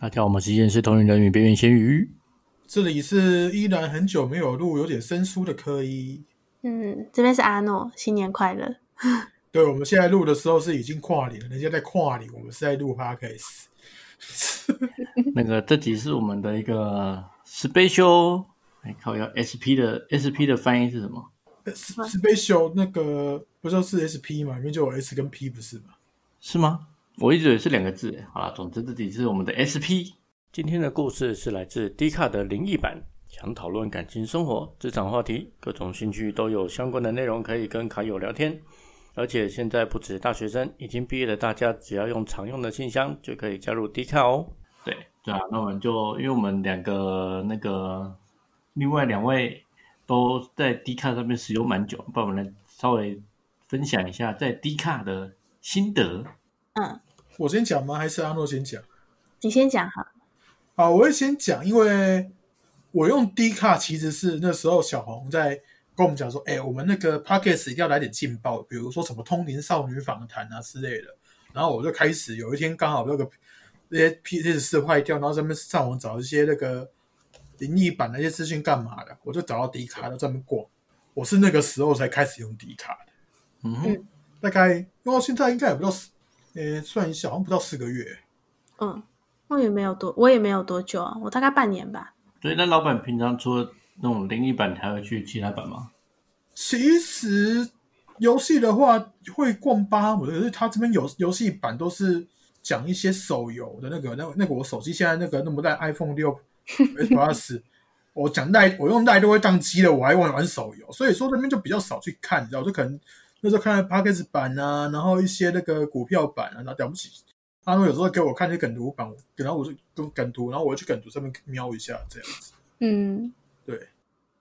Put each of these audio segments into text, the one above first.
大家好，我们是验是同龄人与边缘咸鱼。这里是依然很久没有录，有点生疏的科一。嗯，这边是阿诺，新年快乐。对，我们现在录的时候是已经跨年了，人家在跨年，我们是在录 podcast。那个这集是我们的一个 special，哎靠，要 SP 的 SP 的翻译是什么？special 那个不就是 SP 嘛？里面就有 S 跟 P 不是吗？是吗？我一直以为是两个字。好了，总之这里是我们的 SP。今天的故事是来自 D 卡的灵异版，想讨论感情生活、职场话题，各种兴趣都有相关的内容可以跟卡友聊天。而且现在不止大学生，已经毕业的大家，只要用常用的信箱就可以加入 D 卡哦。对对啊，那我们就因为我们两个那个另外两位都在 D 卡上面使用蛮久，帮我们来稍微分享一下在 D 卡的心得。嗯，我先讲吗？还是阿诺先讲？你先讲好。好，我会先讲，因为我用 D 卡其实是那时候小红在跟我们讲说，哎、我们那个 podcast 一定要来点劲爆，比如说什么通灵少女访谈啊之类的。然后我就开始有一天刚好那个那些 P S 四坏掉，然后在那边上网找一些那个灵异版那些资讯干嘛的，我就找到 D 卡，在那边逛。我是那个时候才开始用 D 卡的，嗯哼，大概用到现在应该也不到四，呃，算一下好像不到四个月。嗯，我也没有多，我也没有多久啊，我大概半年吧。对那老板平常除了那种灵异版，还会去其他版吗？其实游戏的话会逛吧，我的，可是他这边游游戏版都是讲一些手游的那个，那那个我手机现在那个那么烂 iPhone 六 S Plus，我讲赖我用赖都会宕机了，我还玩玩手游，所以说那边就比较少去看，你知道，就可能那时候看 p a c k a g e 版啊，然后一些那个股票版啊，然后了不起。阿诺有时候给我看那些梗图版，然后我就跟梗图，然后我就去梗图上面瞄一下，这样子。嗯，对，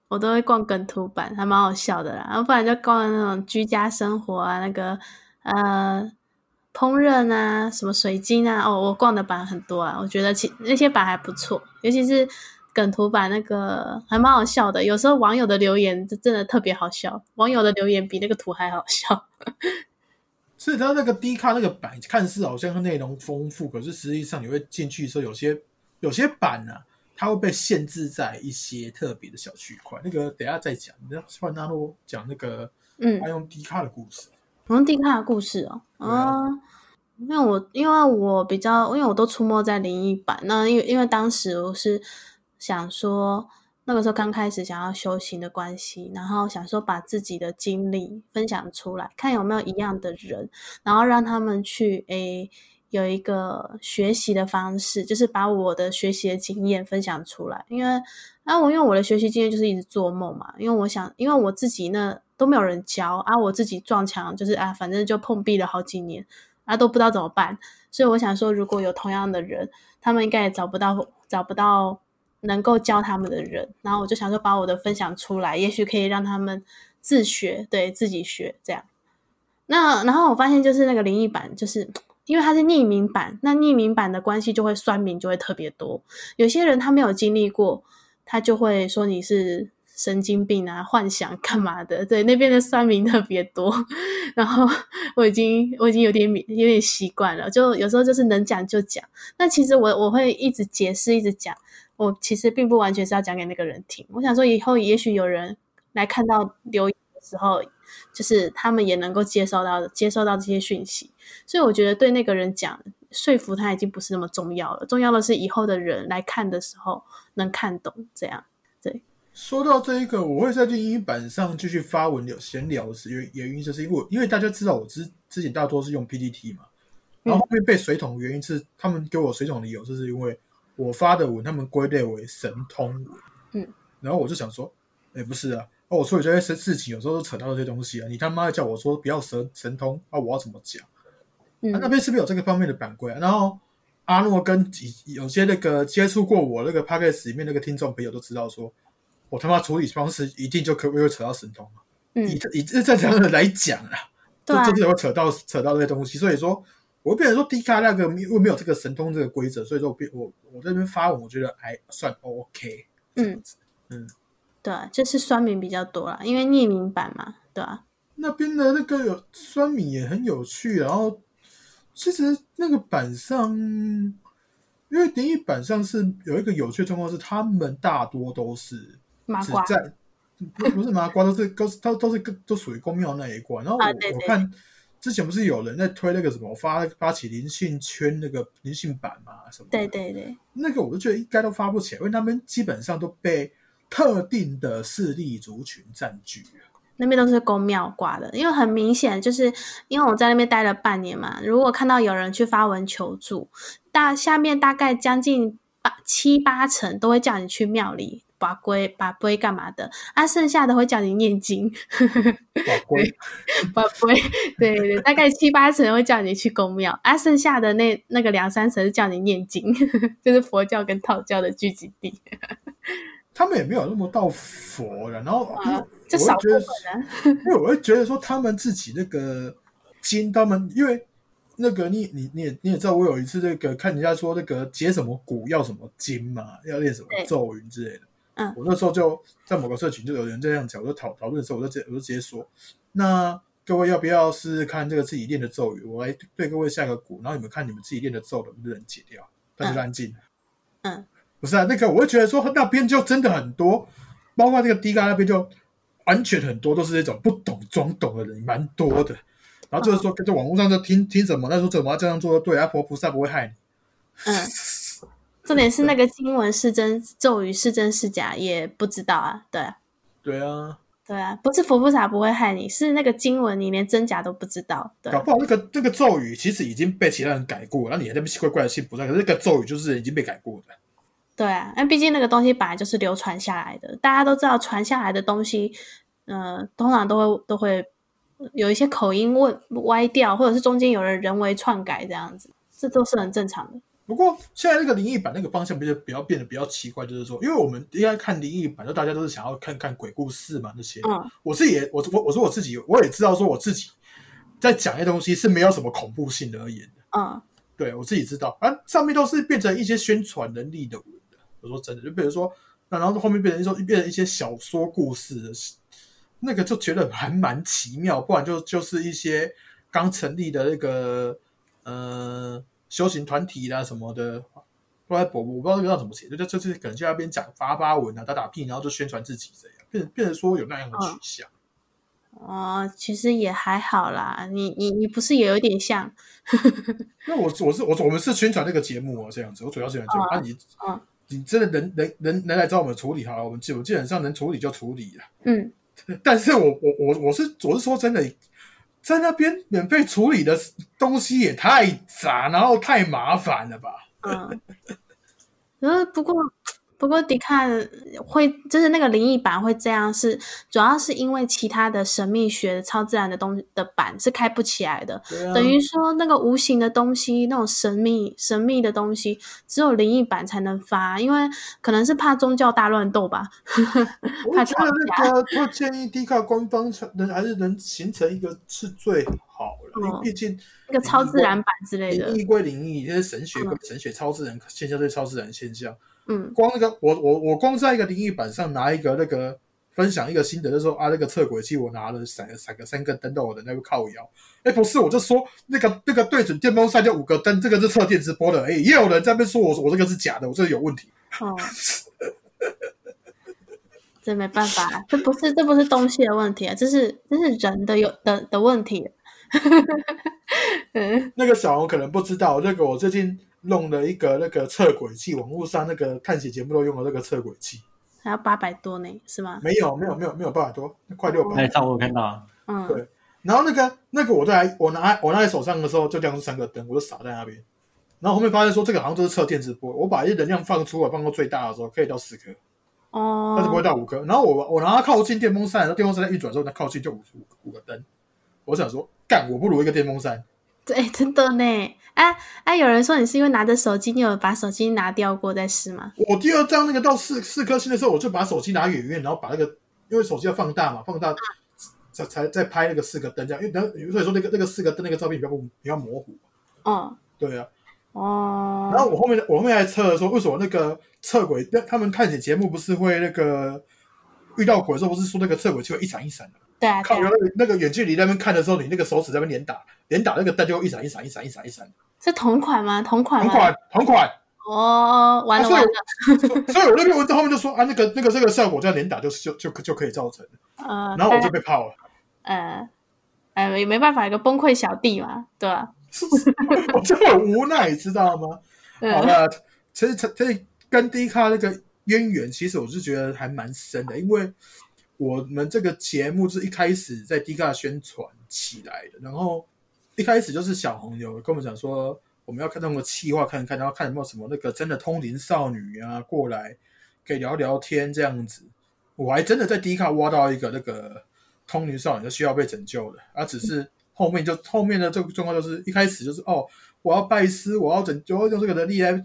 我都会逛梗图版，还蛮好笑的啦。然后不然就逛那种居家生活啊，那个呃烹饪啊，什么水晶啊，哦，我逛的版很多啊。我觉得其那些版还不错，尤其是梗图版那个还蛮好笑的。有时候网友的留言就真的特别好笑，网友的留言比那个图还好笑。所以它那个低卡那个版看似好像内容丰富，可是实际上你会进去的时候，有些有些版呢、啊，它会被限制在一些特别的小区块。那个等一下再讲，你要换纳洛讲那个嗯他，用低卡的故事。我用低卡的故事哦，啊啊，因为我因为我比较，因为我都出没在灵异版，那因为因为当时我是想说，那个时候刚开始想要修行的关系，然后想说把自己的经历分享出来，看有没有一样的人，然后让他们去诶有一个学习的方式，就是把我的学习的经验分享出来，因为啊，我因为我的学习经验就是一直做梦嘛，因为我想，因为我自己呢都没有人教啊，我自己撞墙就是啊，反正就碰壁了好几年啊，都不知道怎么办，所以我想说，如果有同样的人，他们应该也找不到找不到能够教他们的人，然后我就想说把我的分享出来，也许可以让他们自学，对自己学这样。那然后我发现就是那个灵异版，就是因为它是匿名版，那匿名版的关系就会酸民就会特别多，有些人他没有经历过。他就会说你是神经病啊，幻想干嘛的？对，那边的酸民特别多，然后我已经我已经有点有点习惯了，就有时候就是能讲就讲。那其实我我会一直解释，一直讲，我其实并不完全是要讲给那个人听。我想说，以后也许有人来看到留言的时候，就是他们也能够接收到接收到这些讯息。所以我觉得对那个人讲。说服他已经不是那么重要了，重要的是以后的人来看的时候能看懂。这样，对。说到这一个，我会在电音版上继续发文聊闲聊的原原因就是因为因为大家知道我之之前大多是用 PPT 嘛，然后后面被水桶的原因是他们给我水桶理由，就是因为我发的文他们归类为神通文，嗯，然后我就想说，哎、不是啊，哦，我处理这些事情有时候都扯到这些东西啊，你他妈的叫我说不要神神通啊，我要怎么讲？嗯啊、那边是不是有这个方面的版规啊？然后阿诺跟几有些那个接触过我那个 p a c k a g e 里面那个听众朋友都知道说，我他妈处理方式一定就可不会扯到神通嘛。嗯以以这这样的来讲啊，对啊就真的会扯到扯到这些东西。所以说，我会变成说 D 卡那个因为没有这个神通这个规则，所以说我变我我在这边发文，我觉得还算 OK。嗯嗯，对啊，就是酸民比较多啦，因为匿名版嘛，对啊，那边的那个有酸米也很有趣，然后其实那个板上因为灵异版上是有一个有趣的状况是，他们大多都是麻瓜只在不不是麻瓜，都是都是都都是都属于公庙那一关。然后我、我看之前不是有人在推那个什么发发起灵性圈那个灵性版嘛什么？对对对，那个我就觉得应该都发不起来，因为他们基本上都被特定的势力族群占据了。那边都是公庙挂的，因为很明显就是因为我在那边待了半年嘛，如果看到有人去发文求助，大下面大概将近八七八成都会叫你去庙里把龟把龟干嘛的，啊，剩下的会叫你念经，把龟把龟，对对对，大概七八成会叫你去公庙，啊，剩下的那那个两三成是叫你念经，就是佛教跟道教的聚集地，他们也没有那么到佛了，然后就少部分啊，因为我会觉得说他们自己那个经，他们因为那个你你你也你也知道，我有一次那个看人家说那个解什么蛊要什么经嘛，要练什么咒语之类的。嗯我那时候就在某个社群就有人这样讲，我就讨讨论的时候，我就直接我就直接说，那各位要不要试试看这个自己练的咒语？我来对各位下个蛊，然后你们看你们自己练的咒能不能解掉？大家就安静。嗯，不是啊，那个我会觉得说那边就真的很多，包括这个迪嘎那边就完全很多都是那种不懂装懂的人，蛮多的。然后就是说，在网络上就听听什么，那时候怎么要这样做，对，阿婆菩萨不会害你。嗯。重点是那个经文是真咒语是真是假也不知道啊，对啊，对啊，对啊，不是佛菩萨不会害你，是那个经文你连真假都不知道，对搞不好那个那个咒语其实已经被其他人改过，那你还在那边奇怪怪的信菩萨，可是那个咒语就是已经被改过的。对啊，那毕竟那个东西本来就是流传下来的，大家都知道传下来的东西，呃，通常都会都会有一些口音问歪掉，或者是中间有人人为篡改这样子，这都是很正常的。不过现在那个灵异版那个方向比较比较变得比较奇怪，就是说，因为我们应该看灵异版，就大家都是想要看看鬼故事嘛那些。嗯我自己也我我我说我自己我也知道说我自己在讲一些东西是没有什么恐怖性的而言的，嗯对我自己知道，啊，上面都是变成一些宣传能力的文的。我说真的，就比如说，那然后后面变成说变成一些小说故事的，那个就觉得还蛮奇妙，不然就就是一些刚成立的那个呃修行团体啦什么的。后来我我不知道这个要怎么写，就就就是可能去那边讲发发文啊、打打屁，然后就宣传自己这样，变成变成说有那样的取向。哦，其实也还好啦，你你你不是也有一点像，因为我我是我我们是宣传这个节目哦，这样子，我主要宣传节目。嗯啊，你嗯你真的能能能能来找我们处理好了，我们基我基本上能处理就处理了。嗯，但是我我我我是我是说真的，在那边免费处理的东西也太杂，然后太麻烦了吧？嗯，呃，不过不过迪卡会就是那个灵异版会这样是，主要是因为其他的神秘学、超自然的东的版是开不起来的，啊，等于说那个无形的东西，那种神秘神秘的东西，只有灵异版才能发，因为可能是怕宗教大乱斗吧。我觉得那个会建议迪卡官方能还是能形成一个是最好了，因为嗯毕竟那个超自然版之类的灵，异归灵异，这些神学归神学，超自然现象对超自然现象。嗯光那个我我我光在一个灵异板上拿一个那个分享一个心得，就说啊那个测轨器我拿了闪闪个三根灯到我的那个靠腰，哎不是我就说那个那个对准电风扇就五个灯，这个是测电直播的，哎也有人在那边说我我这个是假的，我这个有问题。哦，这没办法，这不是这不是东西的问题啊，这是这是人的有的的问题。嗯 那个小红可能不知道，那个我最近弄了一个那个测轨器，网络上那个探险节目都用的那个测轨器，还要八百多呢，是吗？没有没有没有没有八百多，快六百。那上我看到啊，嗯对然后那个那个我在我拿我拿在手上的时候，就亮出三个灯，我就傻在那边。然后后面发现说这个好像就是测电磁波，我把一能量放出来，放到最大的时候可以到四颗，哦但是不会哦，到五颗。然后我我拿它靠近电风扇，然后电风扇在运转的时候，它靠近就五五五个灯。我想说，干，我不如一个电风扇。对，真的呢。啊啊！有人说你是因为拿着手机，你有把手机拿掉过再试吗？我第二张那个到四四颗星的时候，我就把手机拿远远，然后把那个因为手机要放大嘛，放大才才再拍那个四个灯这样，因为所以说那个那个四个灯那个照片比较不比较模糊。哦对啊，哦，然后我后面我后面还测了说，为什么那个测轨，那他们探险节目不是会那个遇到鬼的时候，不是说那个测轨就会一闪一闪的？对啊，靠，对啊那个那个远距离那边看的时候，你那个手指在那边连打，连打那个灯就一闪一闪一闪一闪一闪。是同款吗？同款？同款同款，哦，完了啊所以完了，所以我那篇文章后面就说啊，那个那个这个效果这样连打就就就就可以造成，呃，然后我就被泡了。呃呃也没办法，一个崩溃小弟嘛，对吧？我就很无奈，知道吗？好嗯了，其实这这跟迪卡那个渊源，其实我是觉得还蛮深的，因为我们这个节目是一开始在迪卡宣传起来的，然后一开始就是小红有跟我们讲说，我们要看那个企划看看，然后看有没有什么那个真的通灵少女啊过来可以聊聊天这样子。我还真的在迪卡挖到一个那个通灵少女，就需要被拯救的，而、只是后面就后面的这个状况就是一开始就是哦，我要拜师，我要拯，我要用这个能力来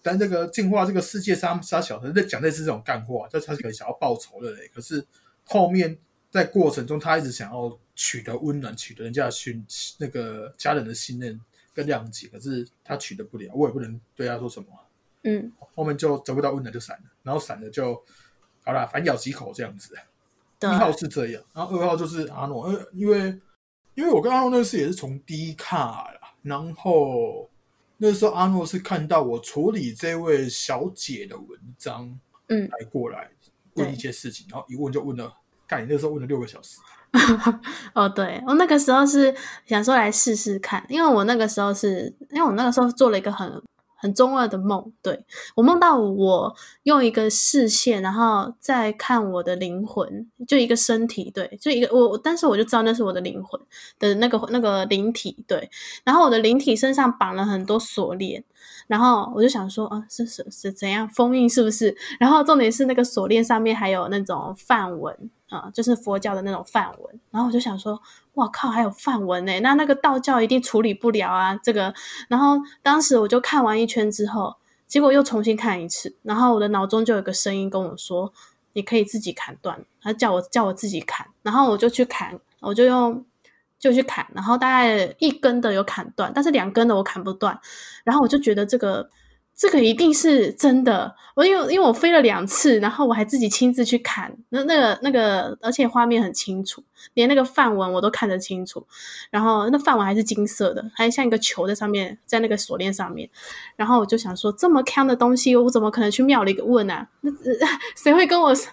但这个净化这个世界杀杀小人，在讲类似这种干话，就他可能想要报仇的嘞。可是后面在过程中，他一直想要取得温暖，取得人家的信那个家人的信任跟谅解，可是他取得不了，我也不能对他说什么。嗯。后面就得不到温暖就散了，然后散了就好啦，反咬几口这样子。对。一号是这样，然后二号就是阿诺，呃，因为因为我跟阿诺认识也是从低卡啦，然后那时候阿诺是看到我处理这位小姐的文章嗯，来过来问一些事情，然后一问就问了，干，你那时候问了六个小时，哦，对，我那个时候是想说来试试看，因为我那个时候是因为我那个时候做了一个很很中二的梦，对我梦到我用一个视线，然后再看我的灵魂，就一个身体，对，就一个我，但是我就知道那是我的灵魂的那个那个灵体，对，然后我的灵体身上绑了很多锁链。然后我就想说，啊，是是是怎样封印是不是？然后重点是那个锁链上面还有那种梵文啊、就是佛教的那种梵文。然后我就想说，哇靠，还有梵文呢，那那个道教一定处理不了啊，这个。然后当时我就看完一圈之后，结果又重新看一次，然后我的脑中就有个声音跟我说，你可以自己砍断，他叫我叫我自己砍，然后我就去砍，我就用。就去砍，然后大概一根的有砍断，但是两根的我砍不断，然后我就觉得这个这个一定是真的。我因为因为我飞了两次，然后我还自己亲自去看，那那个那个，而且画面很清楚，连那个范文我都看得清楚。然后那范文还是金色的，还像一个球在上面，在那个锁链上面。然后我就想说，这么康的东西，我怎么可能去庙里问啊？那、谁会跟我说？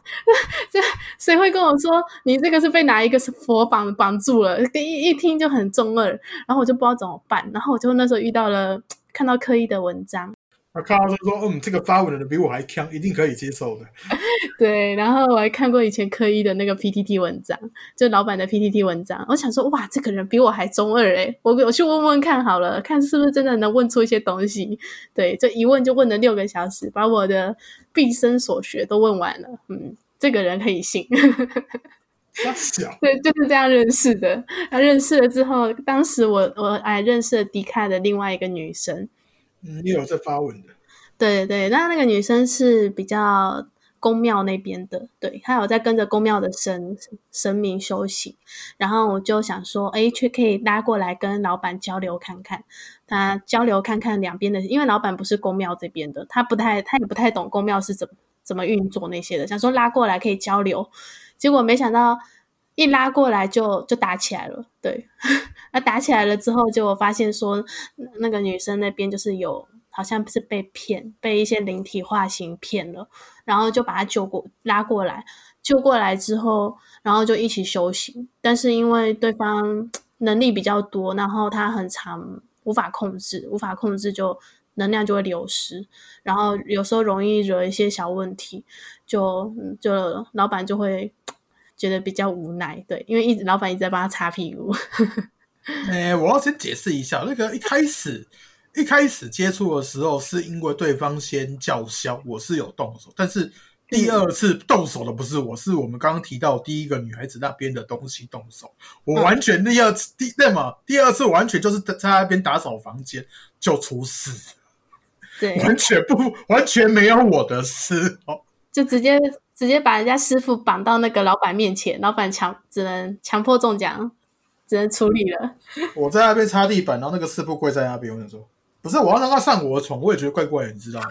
这谁会跟我说你这个是被哪一个佛绑绑住了？一一听就很中二，然后我就不知道怎么办。然后我就那时候遇到了看到刻意的文章，他看到就说，嗯，这个发文的人比我还强，一定可以接受的。对，然后我还看过以前科一的那个 PTT 文章，就老板的 PTT 文章。我想说，哇，这个人比我还中二诶，我我去问问看好了，看是不是真的能问出一些东西。对，这一问就问了六个小时，把我的毕生所学都问完了。嗯，这个人可以信。对，就是这样认识的。他认识了之后，当时我我还认识了迪卡的另外一个女生。嗯，也有在发文的。对对，那那个女生是比较宫庙那边的，对，她有在跟着宫庙的神神明修行。然后我就想说，哎，却可以拉过来跟老板交流看看，他交流看看两边的，因为老板不是宫庙这边的，他不太他也不太懂宫庙是怎么怎么运作那些的，想说拉过来可以交流。结果没想到一拉过来就就打起来了，对，那打起来了之后，结果发现说那个女生那边就是有好像是被骗，被一些灵体化形骗了，然后就把她救过拉过来，救过来之后，然后就一起修行，但是因为对方能力比较多，然后他很长无法控制，无法控制就。能量就会流失，然后有时候容易惹一些小问题，就就老板就会觉得比较无奈，对，因为一直老板一直在帮他擦屁股。哎、我要先解释一下，那个一开始一开始接触的时候，是因为对方先叫嚣，我是有动手，但是第二次动手的不是我，是我们刚刚提到第一个女孩子那边的东西动手，我完全第二次第那么第二次完全就是在那边打扫房间就出事，对，完全不完全没有我的事哦。就直接直接把人家师傅绑到那个老板面前，老板强只能强迫中奖，只能处理了。我在那边擦地板，然后那个师傅跪在那边，我想说，不是我要让他上我的床，我也觉得怪怪的，你知道吗？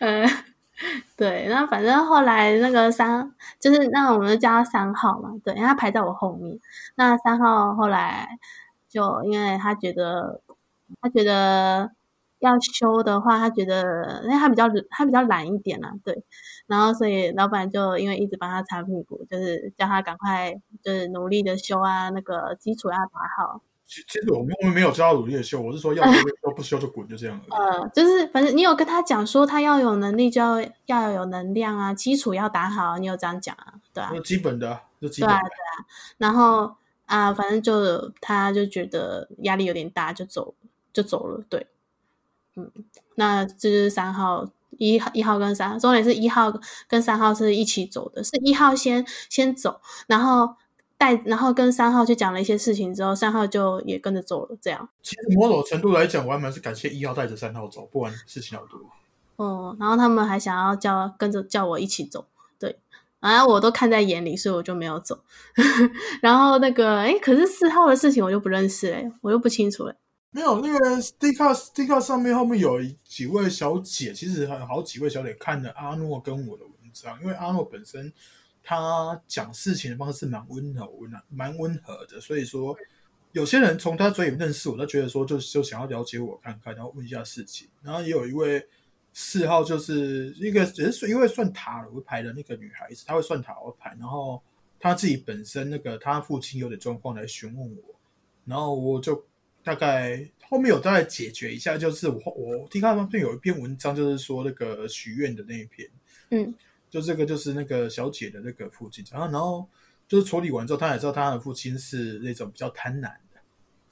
嗯，对，那反正后来那个三就是那我们叫他三号嘛，对，因为他排在我后面。那三号后来就因为他觉得他觉得要修的话，他觉得因为他比较他比较懒一点啊，对，然后所以老板就因为一直帮他擦屁股，就是叫他赶快就是努力的修啊，那个基础要打好。其其实我们我们没有教他努力的修，我是说要修就修，不修就滚，就这样。呃，就是反正你有跟他讲说他要有能力就要要有能量啊，基础要打好，你有这样讲啊？对啊，那基本的就，基本的对。啊。然后啊，反正就他就觉得压力有点大，就走就走了。对，嗯，那这就是三号一号一号跟三号，重点是一号跟三号是一起走的，是一号先先走，然后带然后跟三号去讲了一些事情之后，三号就也跟着走了，这样。其实某种程度来讲，我还蛮是感谢一号带着三号走，不然事情好多。哦，然后他们还想要叫跟着叫我一起走，对，然后我都看在眼里，所以我就没有走。然后那个，哎，可是四号的事情我就不认识嘞，我又不清楚嘞。没有那个 d c a d c a 上面后面有几位小姐，其实还有好几位小姐看了阿诺跟我的文章，因为阿诺本身他讲事情的方式蛮温柔、温蛮温和的，所以说有些人从他嘴里认识我，他觉得说就就想要了解我看看，然后问一下事情。然后也有一位四号，就是一个也是因为算塔罗牌的那个女孩子，她会算塔罗牌，然后她自己本身那个她父亲有点状况来询问我，然后我就。大概后面有大概解决一下，就是我我听他那边有一篇文章，就是说那个许愿的那一篇，嗯，就这个就是那个小姐的那个父亲，然后然后就是处理完之后，他也知道他的父亲是那种比较贪婪的，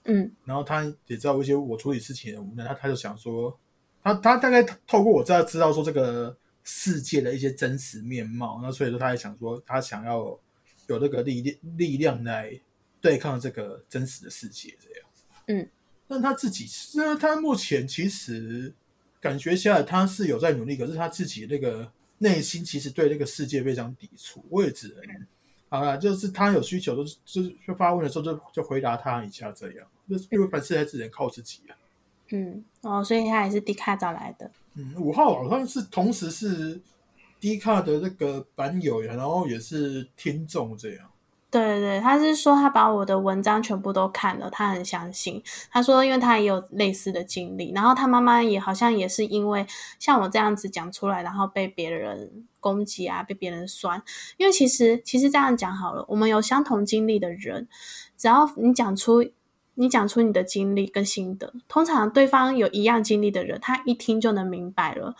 嗯，然后他也知道一些我处理事情的无奈，他他就想说，他他大概透过我知道知道说这个世界的一些真实面貌，那所以说他也想说，他想要有那个力量力量来对抗这个真实的世界，这样。嗯，但他自己，那他目前其实感觉下来他是有在努力，可是他自己那个内心其实对这个世界非常抵触。我也只能，好了，就是他有需求，就是就是发问的时候就就回答他一下这样。就是因为凡事还只能靠自己啊。嗯，哦，所以他也是迪卡找来的。嗯，五号好像是同时是迪卡的那个版友呀，然后也是听众这样。对对，他是说他把我的文章全部都看了，他很相信。他说，因为他也有类似的经历，然后他妈妈也好像也是因为像我这样子讲出来，然后被别人攻击啊，被别人酸。因为其实其实这样讲好了，我们有相同经历的人，只要你讲出你讲出你的经历跟心得，通常对方有一样经历的人，他一听就能明白了。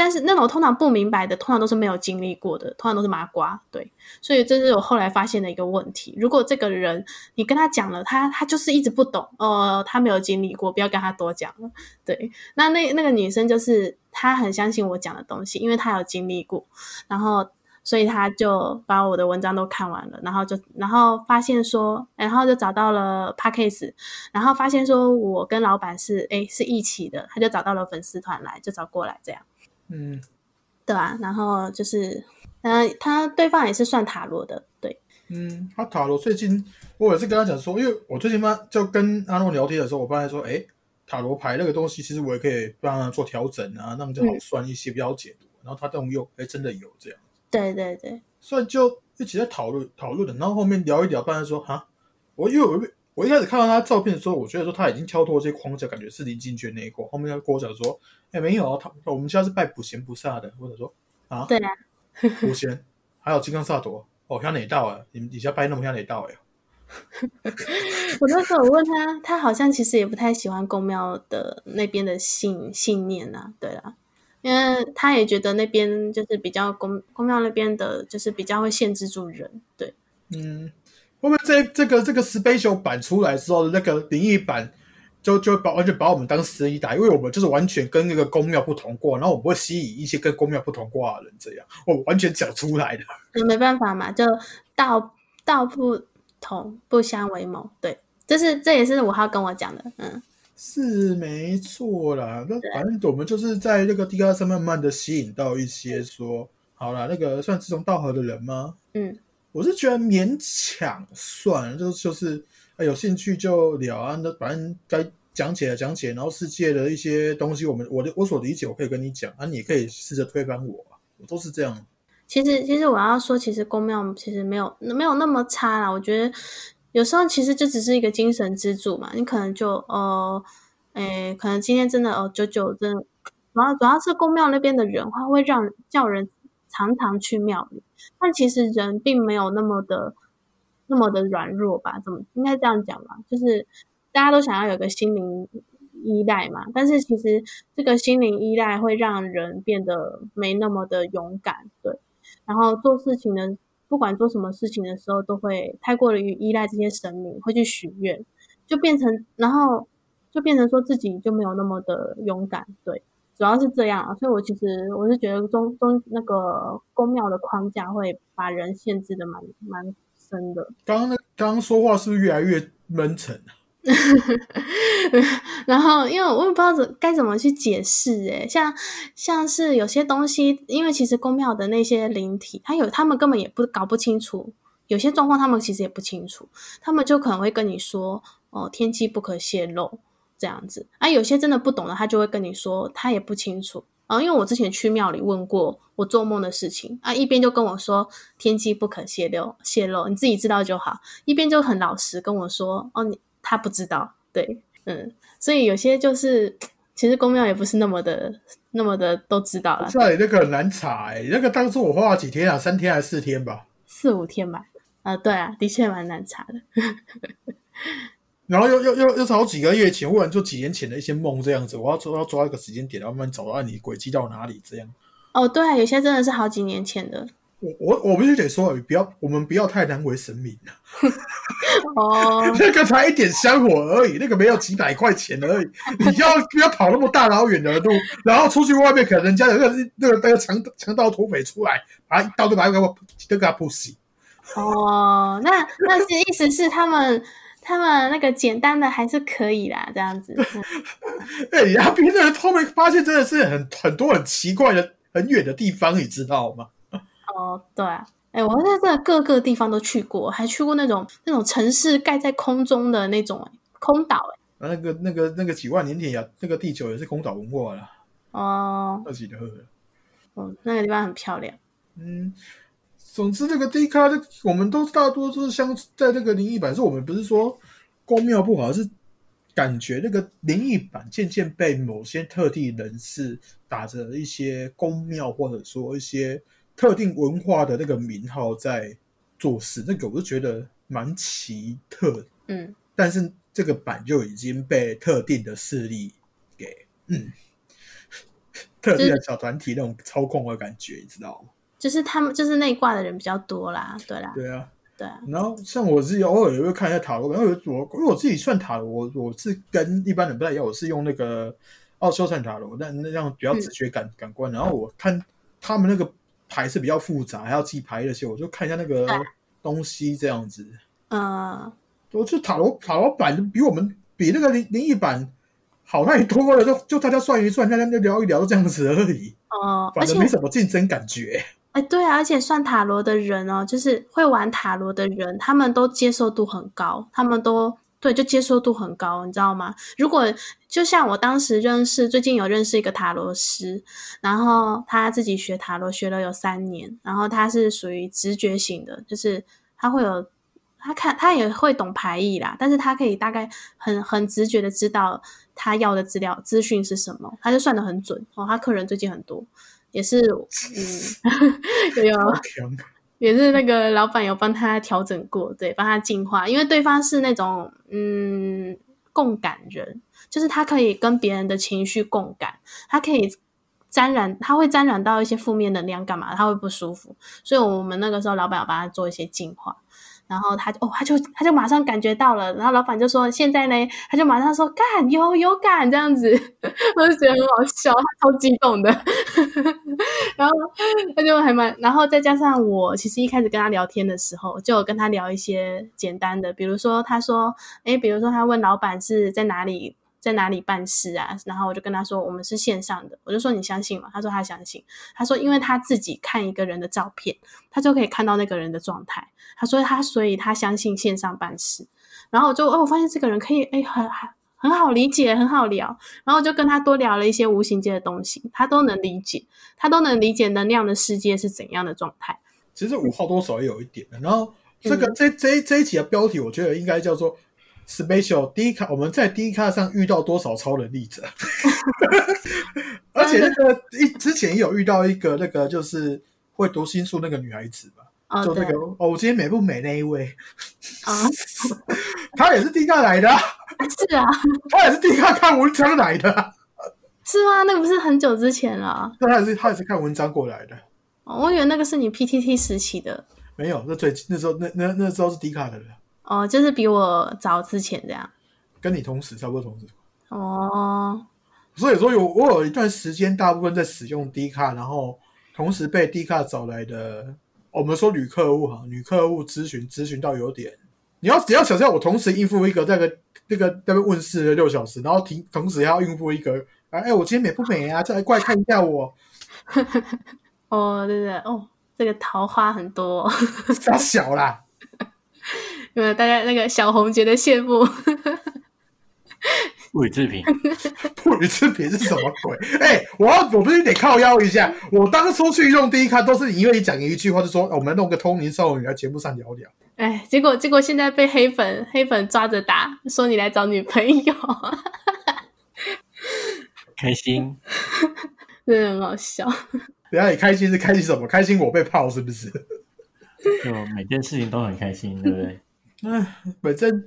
但是那种通常不明白的，通常都是没有经历过的，通常都是麻瓜。对，所以这是我后来发现的一个问题。如果这个人你跟他讲了，他他就是一直不懂，呃，他没有经历过，不要跟他多讲了。对，那那那个女生就是她很相信我讲的东西，因为她有经历过，然后所以她就把我的文章都看完了，然后就然后发现说，然后就找到了 p a c k a s e 然后发现说我跟老板是诶是一起的，他就找到了粉丝团来，就找过来这样。嗯，对啊，然后就是，嗯、呃，他对方也是算塔罗的，对，嗯，他塔罗最近我也是跟他讲说，因为我最近嘛就跟阿诺聊天的时候，我帮他说，哎，塔罗牌那个东西，其实我也可以帮他做调整啊，那么就好算一些，比较好解读。然后他动用，哎，真的有这样。对对对，所以就一直在讨论讨论的，然后后面聊一聊，帮他说，哈，我因为我我一开始看到他照片的时候，我觉得说他已经跳脱这些框架，感觉是林进娟那一挂。后面他跟我讲说，哎，没有，他我们家是拜普贤菩萨的。或者说啊，对啊，普贤 还有金刚萨埵，哦，像哪道啊？你你家拜那么像哪道哎？我那时候我问他，他好像其实也不太喜欢公庙的那边的信信念啊，对啦，因为他也觉得那边就是比较公公庙那边的，就是比较会限制住人，对，嗯。后面这这个这个 special 版出来之后，那个灵异版就就把完全把我们当十一打，因为我们就是完全跟那个宫庙不同卦，然后我们会吸引一些跟宫庙不同卦的人，这样我完全讲出来的。那没办法嘛，就道道不同不相为谋，对，这是这也是五号跟我讲的，嗯，是没错啦。那反正我们就是在那个 D 卡上慢慢的吸引到一些说，好啦，那个算志同道合的人吗？嗯。我是觉得勉强算，就就是有兴趣就聊啊，那反正该讲解的讲解，然后世界的一些东西，我们我的我所理解，我可以跟你讲啊，你可以试着推翻我，我都是这样。其实其实我要说，其实公庙其实没有没有那么差啦，我觉得有时候其实就只是一个精神支柱嘛，你可能就呃，诶，可能今天真的哦，九九真的，主要主要是公庙那边的人，他会让叫人常常去庙里，但其实人并没有那么的那么的软弱吧？怎么应该这样讲吧？就是大家都想要有个心灵依赖嘛，但是其实这个心灵依赖会让人变得没那么的勇敢，对，然后做事情呢。不管做什么事情的时候，都会太过于依赖这些神明，会去许愿，就变成，然后就变成说自己就没有那么的勇敢，对，主要是这样啊。所以我其实我是觉得中中那个宫庙的框架会把人限制的蛮蛮深的。刚刚那刚刚说话是不是越来越闷沉？然后，因为我也不知道怎该怎么去解释，诶像像是有些东西，因为其实宫庙的那些灵体，他有他们根本也不搞不清楚，有些状况他们其实也不清楚，他们就可能会跟你说，哦，天机不可泄露这样子，啊，有些真的不懂的，他就会跟你说，他也不清楚。啊，因为我之前去庙里问过我做梦的事情，啊，一边就跟我说天机不可泄露，泄露你自己知道就好，一边就很老实跟我说，哦，你。他不知道，对，嗯，所以有些就是，其实公庙也不是那么的、那么的都知道了。在那个很难查，哎，那个当初我花了几天啊？三天还是四天吧？四五天吧。啊，对啊，的确蛮难查的。然后又又又又是好几个月前，或者就几年前的一些梦这样子，我要抓要抓一个时间点，然后慢慢找到你轨迹到哪里这样。哦，对啊，有些真的是好几年前的。我我我必须得说，不要我们不要太难为神明了。哦，那个才一点香火而已，那个没有几百块钱而已。你要不要跑那么大老远的路，然后出去外面，可能人家有个那个那个强强盗土匪出来，把一刀就把那个都给他扑死。哦，那那是意思是他们他们那个简单的还是可以啦，这样子。哎呀，别人后面发现真的是很很多很奇怪的很远的地方，你知道吗？哦，对啊，哎，我在这各个地方都去过，还去过那种那种城市盖在空中的那种空岛，哎，那个那个那个几万年前呀，那个地球也是空岛文化了。哦，二级的，嗯，那个地方很漂亮。嗯，总之这个地卡，我们都大多都是相在那个灵异版，是我们不是说宫庙不好，是感觉那个灵异版渐渐被某些特定人士打着一些公庙或者说一些。特定文化的那个名号在做事，那个我就觉得蛮奇特。嗯，但是这个版就已经被特定的势力给嗯，特定的小团体那种操控的感觉，你知道吗？就是他们就是内挂的人比较多啦，对啦，对啊，对啊。然后像我自己偶尔也会看一下塔罗，然后我因为我自己算塔罗，我我是跟一般人不太一样，我是用那个奥修算塔罗，但那样比较直觉感感官。然后我看他们那个。牌是比较复杂，还要记牌那些，我就看一下那个东西这样子。嗯，我就塔罗塔罗版比我们比那个灵灵异版好太多了，就就大家算一算，大家就聊一聊这样子而已。哦，反正没什么竞争感觉。哎，对啊，而且算塔罗的人哦，就是会玩塔罗的人，他们都接受度很高，他们都。对，就接受度很高，你知道吗？如果就像我当时认识，最近有认识一个塔罗师，然后他自己学塔罗学了有三年，然后他是属于直觉型的，就是他会有他看他也会懂牌意啦，但是他可以大概很很直觉的知道他要的资料资讯是什么，他就算的很准哦。他客人最近很多，也是嗯 有有。也是那个老板有帮他调整过，对，帮他净化，因为对方是那种嗯共感人，就是他可以跟别人的情绪共感，他可以沾染，他会沾染到一些负面能量，干嘛？他会不舒服，所以我们那个时候老板有帮他做一些净化。然后他就哦，他就他就马上感觉到了，然后老板就说：“现在呢？”他就马上说：“干有有干这样子。”我就觉得很好笑，他超激动的。然后他就还蛮，然后再加上我其实一开始跟他聊天的时候，就有跟他聊一些简单的，比如说他说：“哎，比如说他问老板是在哪里。”在哪里办事啊？然后我就跟他说，我们是线上的。我就说你相信吗？他说他相信。他说，因为他自己看一个人的照片，他就可以看到那个人的状态。他说他，所以他相信线上办事。然后我就哦，我发现这个人可以哎，很很很好理解，很好聊。然后就跟他多聊了一些无形界的东西，他都能理解，他都能理解能量的世界是怎样的状态。其实五号多少也有一点。然后这个这这这一期的标题，我觉得应该叫做。Special 第一卡，我们在第一卡上遇到多少超能力者？而且那个一之前也有遇到一个那个就是会读心术那个女孩子吧，就那个哦，我今天美不美那一位，啊，她也是第一卡来的啊，是啊，她也是第一卡看文章来的啊，是吗？那个不是很久之前了。那她也是她也是看文章过来的。哦我以为那个是你 PTT 时期的。没有，那最那时候那那那时候是低卡的人，哦，就是比我早之前这样。跟你同时差不多同时。哦，所以说有我有一段时间大部分在使用 D 卡，然后同时被 D 卡找来的，我们说女客户哈，女客户咨询咨询到有点，你要只要想象我同时应付一个那个那个那边问世的六小时，然后停同时还要应付一个，哎哎，我今天美不美啊？再来过来看一下我，哦，对对，哦，这个桃花很多、哦，傻小啦。因为大家那个小红觉得羡慕。物理制品，不予置评是什么鬼？哎、我要我不是得靠腰一下。我当初去用第一卡都是因为你讲一句话，就说、哦我们弄个通灵少女来节目上聊聊。哎，结果结果现在被黑粉黑粉抓着打，说你来找女朋友，开心。真的很好笑。等一下你开心是开心什么？开心我被泡是不是？就每件事情都很开心，对不对？唉，反正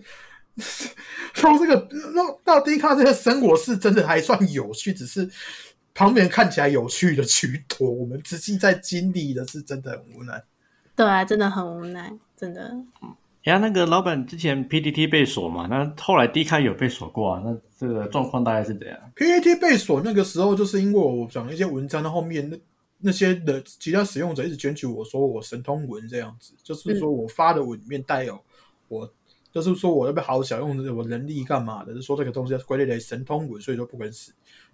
说这个到到第一卡这个生活是真的还算有趣，只是旁边看起来有趣的居多，我们实际在经历的是真的很无奈。对啊，真的很无奈，真的。呀，那个老板之前 PDT 被锁嘛，那后来 D 开有被锁过啊，那这个状况大概是怎样？PAT 被锁那个时候，就是因为我讲一些文章，的后面那那些的其他使用者一直检举我说我神通文这样子，就是说我发的文里面带有我，就是说我那边好小用的我能力干嘛的，就是说这个东西要归类为神通文，所以说不能使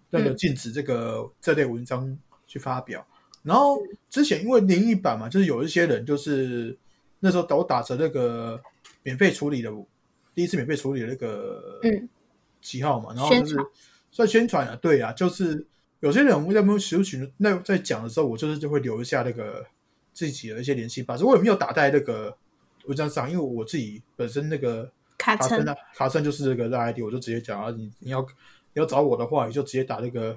那个禁止这个这类文章去发表。然后之前因为灵异版嘛，就是有一些人就是那时候都打着那个免费处理的第一次免费处理的那个嗯。旗号嘛，然后就是宣传。算宣传啊，对啊，就是有些人在没有实群那在讲的时候，我就是就会留一下那个自己的一些联系方式，我也没有打在那个文章上，因为我自己本身那个卡森卡称啊，卡称就是这个赖 ID，我就直接讲啊，你你要你要找我的话，你就直接打那个，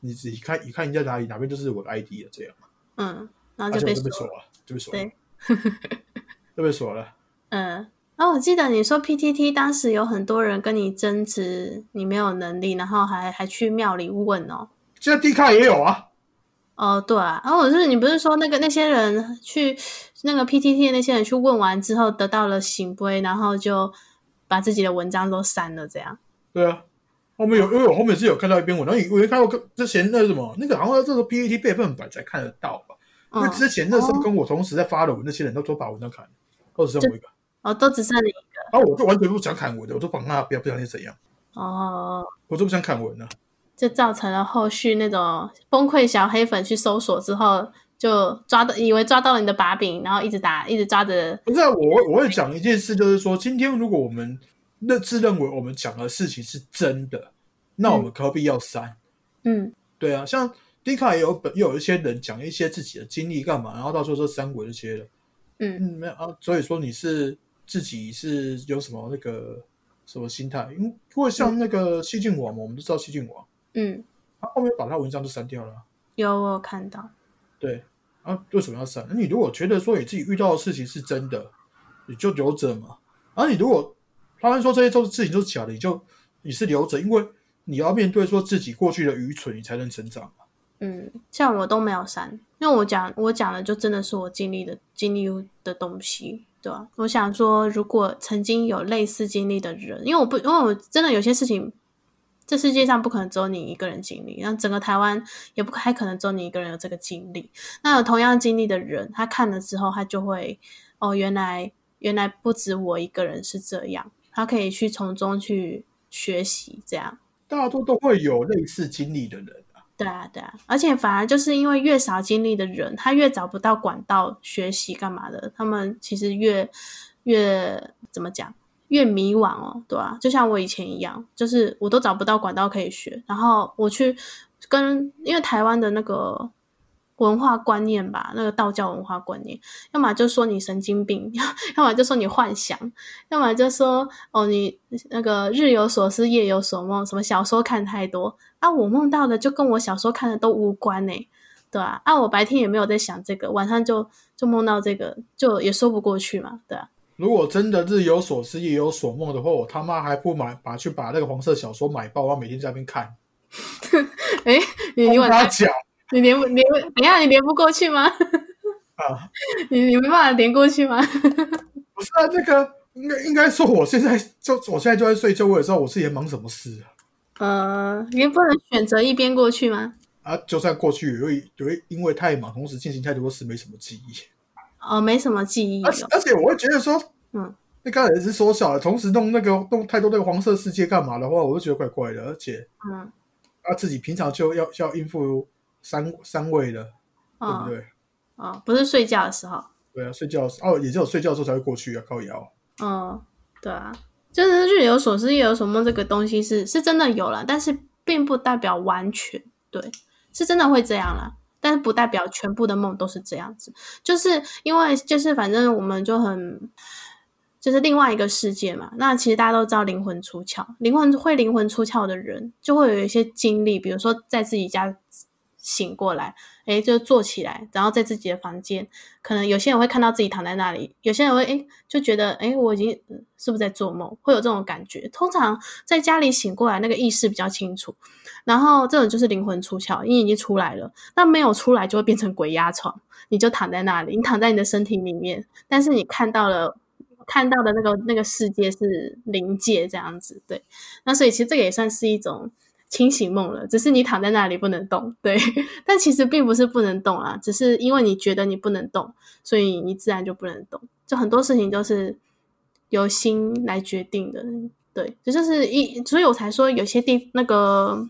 你自己看你看你在哪里，哪边就是我的 ID 了，这样，嗯，然后就被锁了，就被锁了对，就被锁了。嗯，然后我记得你说 PTT 当时有很多人跟你争执，你没有能力，然后还还去庙里问哦。现在 D 卡也有啊，哦，对啊，然后我是你不是说那个那些人去那个 PTT 的那些人去问完之后得到了醒杯，然后就把自己的文章都删了，这样。对啊，后面有，因为我后面是有看到一篇文，然后我也看到之前那个什么，那个好像这个 PPT 备份版才看得到吧？因为嗯，之前那时候跟我同时在发的文，那些人都都把文章砍了，都只剩我一个，哦，都只剩你然后我就完全不想砍文的，我就管他，不要不想你怎样，哦，我就不想砍文了。就造成了后续那种崩溃小黑粉去搜索之后，就抓到以为抓到了你的把柄，然后一直打，一直抓着。不是啊、我我会讲一件事，就是说，今天如果我们认自认为我们讲的事情是真的，那我们何必要删？嗯对啊，像迪卡也有本也有一些人讲一些自己的经历干嘛，然后到时候说删文这些的。嗯嗯，没有啊，所以说你是自己是有什么那个什么心态？因为像那个西晋王嘛，我们都知道西晋王，嗯，他后面把他文章都删掉了啊。有我有看到。对啊，为什么要删？那你如果觉得说你自己遇到的事情是真的，你就留着嘛。而、你如果他们说这些都事情都是假的，你就你是留着，因为你要面对说自己过去的愚蠢，你才能成长嘛。嗯，像我都没有删，因为我讲我讲的就真的是我经历的经历的东西，对吧、我想说，如果曾经有类似经历的人，因为我不，因为我真的有些事情，这世界上不可能只有你一个人经历，那整个台湾也不还可能只有你一个人有这个经历。那有同样经历的人，他看了之后，他就会哦，原来原来不止我一个人是这样，他可以去从中去学习，这样。大多都会有类似经历的人啊。对啊，对啊，而且反而就是因为越少经历的人，他越找不到管道学习干嘛的，他们其实越越怎么讲，越迷惘哦，对啊，就像我以前一样，就是我都找不到管道可以学，然后我去跟因为台湾的那个文化观念吧，那个道教文化观念，要么就说你神经病，要么就说你幻想，要么就说哦你那个日有所思夜有所梦，什么小说看太多啊，我梦到的就跟我小说看的都无关呢、对啊，啊我白天也没有在想这个，晚上就就梦到这个，就也说不过去嘛，对啊，如果真的日有所思夜有所梦的话，我他妈还不买把去把那个黄色小说买爆，我每天在那边看，诶，你你他讲你连不连不等一下你连不过去吗？啊，你你没办法连过去吗？不是啊，这个应该应该说，我现在就我现在就在睡觉，我也知道我自己在忙什么事啊。呃，你不能选择一边过去吗？啊，就算过去也会也会因为太忙，同时进行太多事，没什么记忆。哦，没什么记忆而且而且我会觉得说，嗯，那刚才也是缩小了，同时弄那个弄太多那个黄色世界干嘛的话，我就觉得怪怪的。而且嗯，啊，自己平常就要要应付三三位的，对不哦对？哦，不是睡觉的时候，对啊，睡觉哦，也只有睡觉的时候才会过去啊，靠摇。嗯，对啊，就是日有所思夜有所梦这个东西是是真的有了，但是并不代表完全对，是真的会这样啦。但是不代表全部的梦都是这样子，就是因为就是反正我们就很就是另外一个世界嘛。那其实大家都知道灵魂出窍，灵魂会灵魂出窍的人就会有一些经历，比如说在自己家醒过来，诶，就坐起来，然后在自己的房间，可能有些人会看到自己躺在那里，有些人会诶就觉得诶我已经是不是在做梦，会有这种感觉。通常在家里醒过来，那个意识比较清楚，然后这种就是灵魂出窍，因为已经出来了。那没有出来就会变成鬼压床，你就躺在那里，你躺在你的身体里面，但是你看到了。看到的那个那个世界是灵界这样子，对，那所以其实这个也算是一种清醒梦了，只是你躺在那里不能动，对，但其实并不是不能动啊，只是因为你觉得你不能动，所以你自然就不能动，就很多事情都是由心来决定的，对，这就是一，所以我才说有些地那个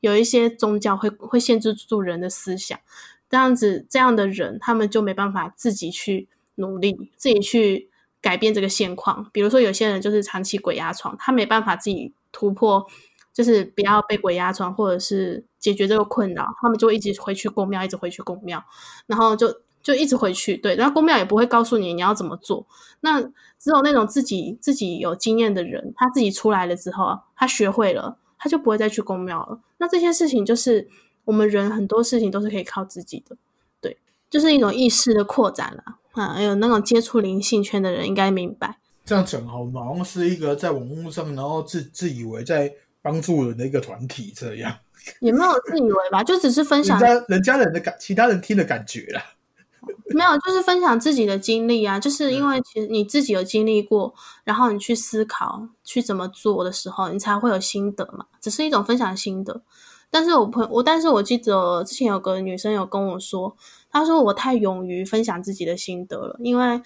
有一些宗教会会限制住人的思想，这样子这样的人他们就没办法自己去努力，自己去。改变这个现况，比如说有些人就是长期鬼压床，他没办法自己突破，就是不要被鬼压床，或者是解决这个困扰，他们就会一直回去公庙，一直回去公庙，然后就就一直回去，对，然后公庙也不会告诉你你要怎么做，那只有那种自己自己有经验的人，他自己出来了之后，他学会了，他就不会再去公庙了。那这些事情就是我们人很多事情都是可以靠自己的，对，就是一种意识的扩展了。啊，还有那种接触灵性圈的人应该明白。这样讲好吗？好像是一个在网络上，然后自自以为在帮助人的一个团体，这样也没有自以为吧，就只是分人享，家人家人的感，其他人听的感觉啦。没有，就是分享自己的经历啊。就是因为其实你自己有经历过，然后你去思考去怎么做的时候，你才会有心得嘛。只是一种分享心得。但是我朋我，但是我记得之前有个女生有跟我说，她说我太勇于分享自己的心得了，因为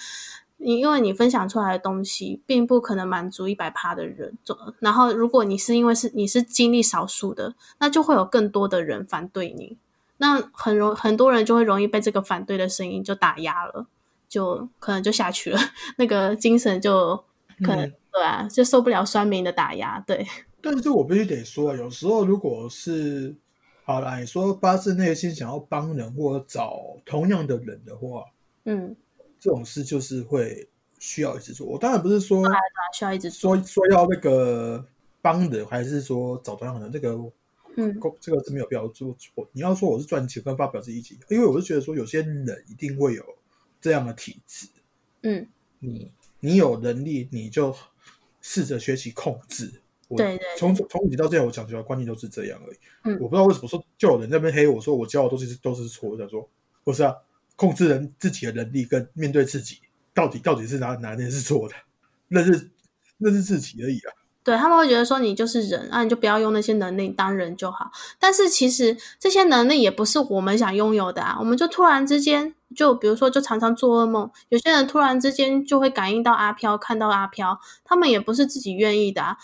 你因为你分享出来的东西，并不可能满足一百趴的人。然后如果你是因为是你是经历少数的，那就会有更多的人反对你，那很容很多人就会容易被这个反对的声音就打压了，就可能就下去了，那个精神就可能、嗯对啊，就受不了酸民的打压，对。但是我必须得说，有时候如果是好啦，你说发自内心想要帮人或者找同样的人的话，嗯，这种事就是会需要一直做。我当然不是说需要一直做。说说要那个帮人，还是说找同样的人，这个嗯这个是没有必要做错。你要说我是赚钱跟发表自己意见，因为我是觉得说有些人一定会有这样的体质，嗯，你你有能力，你就试着学习控制。我对对从从以前到现在，我讲出来观念都是这样而已。嗯我不知道为什么说就有人在那边黑我说我教的都是都是错。我想说，不是啊，控制人自己的能力跟面对自己，到底到底是哪哪件是错的？那是那是自己而已啊。对他们会觉得说你就是人啊，你就不要用那些能力当人就好。但是其实这些能力也不是我们想拥有的啊，我们就突然之间，就比如说就常常做噩梦，有些人突然之间就会感应到阿飘，看到阿飘，他们也不是自己愿意的啊。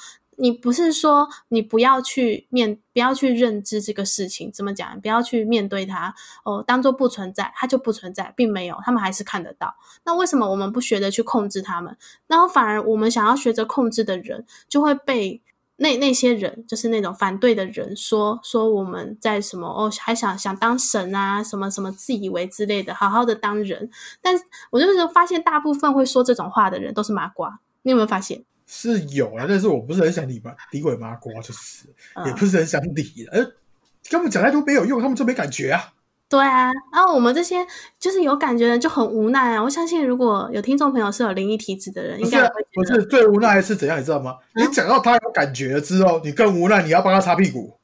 你不是说你不要去面，不要去认知这个事情，怎么讲？不要去面对它哦，当做不存在，它就不存在，并没有，他们还是看得到。那为什么我们不学着去控制他们？然后反而我们想要学着控制的人，就会被那那些人，就是那种反对的人，说说我们在什么哦，还想想当神啊，什么什么自以为之类的，好好的当人。但我就是发现，大部分会说这种话的人都是麻瓜。你有没有发现？是有啊，但是我不是很想理麻理鬼麻瓜，就是、嗯也不是很想理，呃，根本讲太多没有用，他们就没感觉啊。对啊，然后我们这些就是有感觉的人就很无奈啊。我相信，如果有听众朋友是有灵异体质的人，不是啊应该不是最无奈的是怎样，你知道吗？嗯你讲到他有感觉了之后，你更无奈，你要帮他擦屁股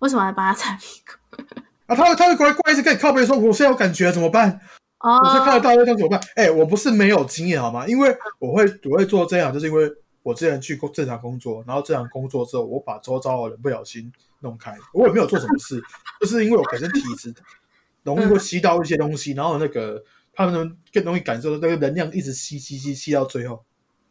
为什么要帮他擦屁股？啊！他他会过来过来一直跟你靠背说，我现在有感觉怎么办？哦我现在看得到这样怎么办？哎、我不是没有经验好吗？因为我会我会做这样，就是因为我之前去工正常工作，然后正常工作之后，我把周遭的人不小心弄开，我也没有做什么事，就是因为我本身体质容易会吸到一些东西，然后那个他们更容易感受到那个能量一直吸吸吸吸到最后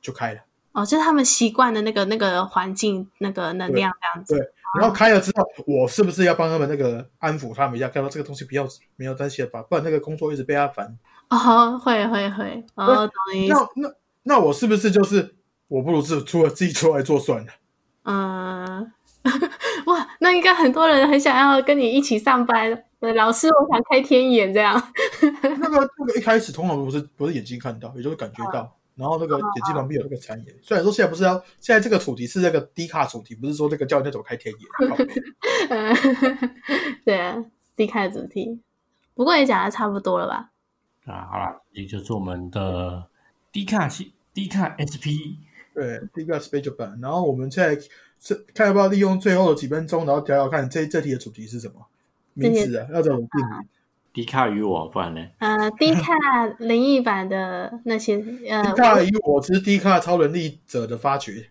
就开了。哦，就是他们习惯的那个那个环境那个能量这样子。对然后开了之后，我是不是要帮他们那个安抚他们一下，看到这个东西不要没有担心吧，不然那个工作一直被他烦。哦，会会会，哦，懂你意思。那那那我是不是就是我不如自出了自己出来做算了？嗯，哇，那应该很多人很想要跟你一起上班。对，老师，我想开天眼这样。那个那个一开始通常不是不是眼睛看到，也就是感觉到，然后那个眼睛旁边有那个残眼。虽然说现在不是要现在这个主题是那个低卡主题，不是说那个教人家怎么开天眼。嗯，对啊，低卡主题，不过也讲的差不多了吧？啊，好了，也就是我们的低卡系低卡 SP 对，第一个 special 版，然后我们现在是看要不要利用最后的几分钟，然后聊聊看这这题的主题是什么名字啊？要怎么定义？低卡与我，不然呢？呃，低卡灵异版的那些呃，低卡与我之低卡超能力者的发掘，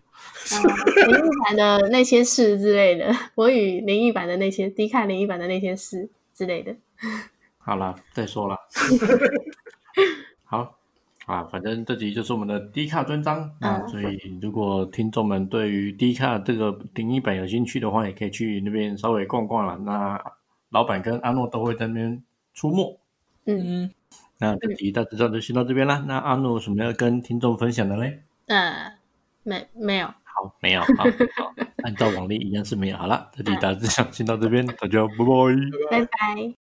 呃灵异版的那些事之类的，我与灵异版的那些低卡灵异版的那些事之类的。好了，再说了。好啊，反正这集就是我们的低卡专章。啊嗯所以，如果听众们对于低卡这个定义版有兴趣的话，也可以去那边稍微逛逛了。那老板跟阿诺都会在那边出没。嗯，那这集大致上就先到这边啦。那阿诺有什么要跟听众分享的嘞？呃，没没有，好，没有，好，好，按照往例一样是没有。好了，这集大致上先到这边，大家拜拜。拜拜。